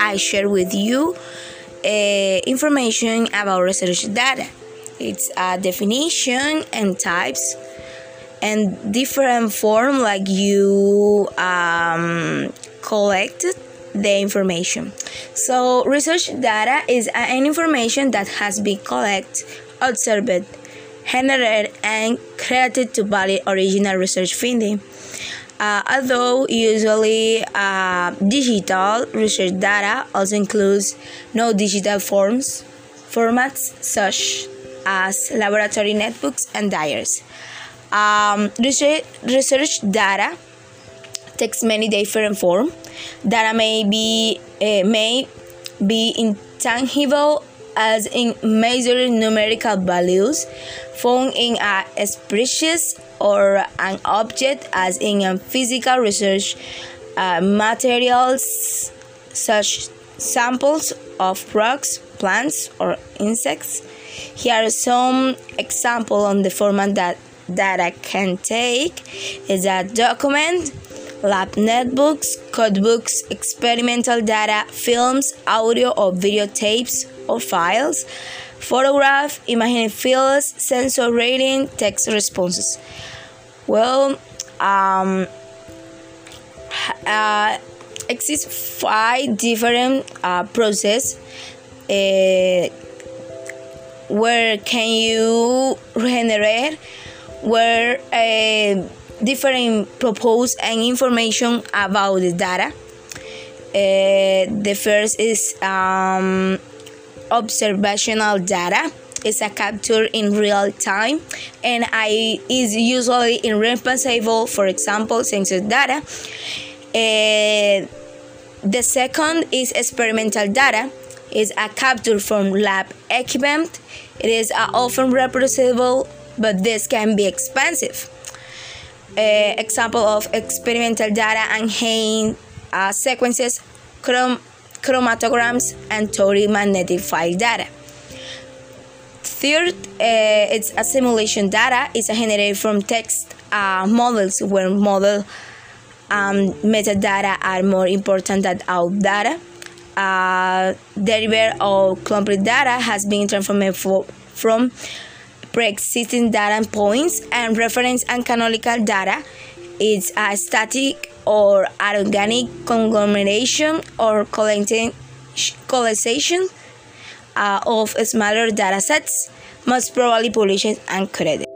I share with you uh, information about research data. It's a definition and types and different form like you um, collect the information. So research data is an information that has been collected, observed, generated, and created to validate original research finding. Uh, although usually uh, digital research data also includes no digital forms formats such as laboratory notebooks and diaries. Um, research, research data takes many different forms. Data may be uh, may be intangible as in measured numerical values found in a species or an object as in physical research uh, materials such samples of rocks, plants, or insects. Here are some examples on the format that that I can take is a document, lab notebooks, codebooks, experimental data, films, audio or video tapes or files, photograph, imaging fields, sensor rating, text responses. Well, um, uh, exist five different uh, process uh, where can you generate where uh, different propose and information about the data. Uh, the first is um, observational data is a capture in real time and I is usually irreplaceable for example sensor data. The second is experimental data is a capture from lab equipment. It is uh, often reproducible but this can be expensive. Uh, example of experimental data and uh, sequences, chrom chromatograms, and 3D magnetic file data. Third, uh, it's a simulation data. is generated from text uh, models where model um, metadata are more important than our data. Uh, or complete data has been transformed for, from pre-existing data points and reference and canonical data It's a static or organic conglomeration or collecting collection uh, of smaller data sets, most probably published and credited.